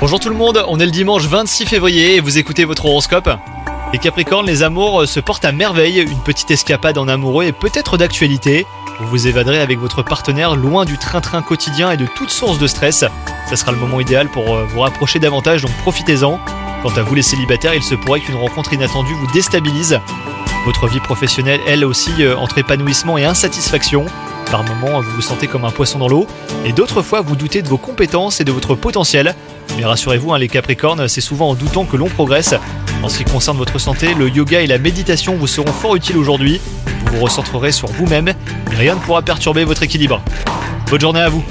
Bonjour tout le monde, on est le dimanche 26 février et vous écoutez votre horoscope. Les Capricornes, les amours se portent à merveille, une petite escapade en amoureux est peut-être d'actualité. Vous vous évaderez avec votre partenaire loin du train-train quotidien et de toute source de stress. Ça sera le moment idéal pour euh, vous rapprocher davantage, donc profitez-en. Quant à vous les célibataires, il se pourrait qu'une rencontre inattendue vous déstabilise. Votre vie professionnelle, elle aussi, euh, entre épanouissement et insatisfaction. Par moments, vous vous sentez comme un poisson dans l'eau, et d'autres fois, vous doutez de vos compétences et de votre potentiel. Mais rassurez-vous, hein, les Capricornes, c'est souvent en doutant que l'on progresse. En ce qui concerne votre santé, le yoga et la méditation vous seront fort utiles aujourd'hui. Vous vous recentrerez sur vous-même, et rien ne pourra perturber votre équilibre. Bonne journée à vous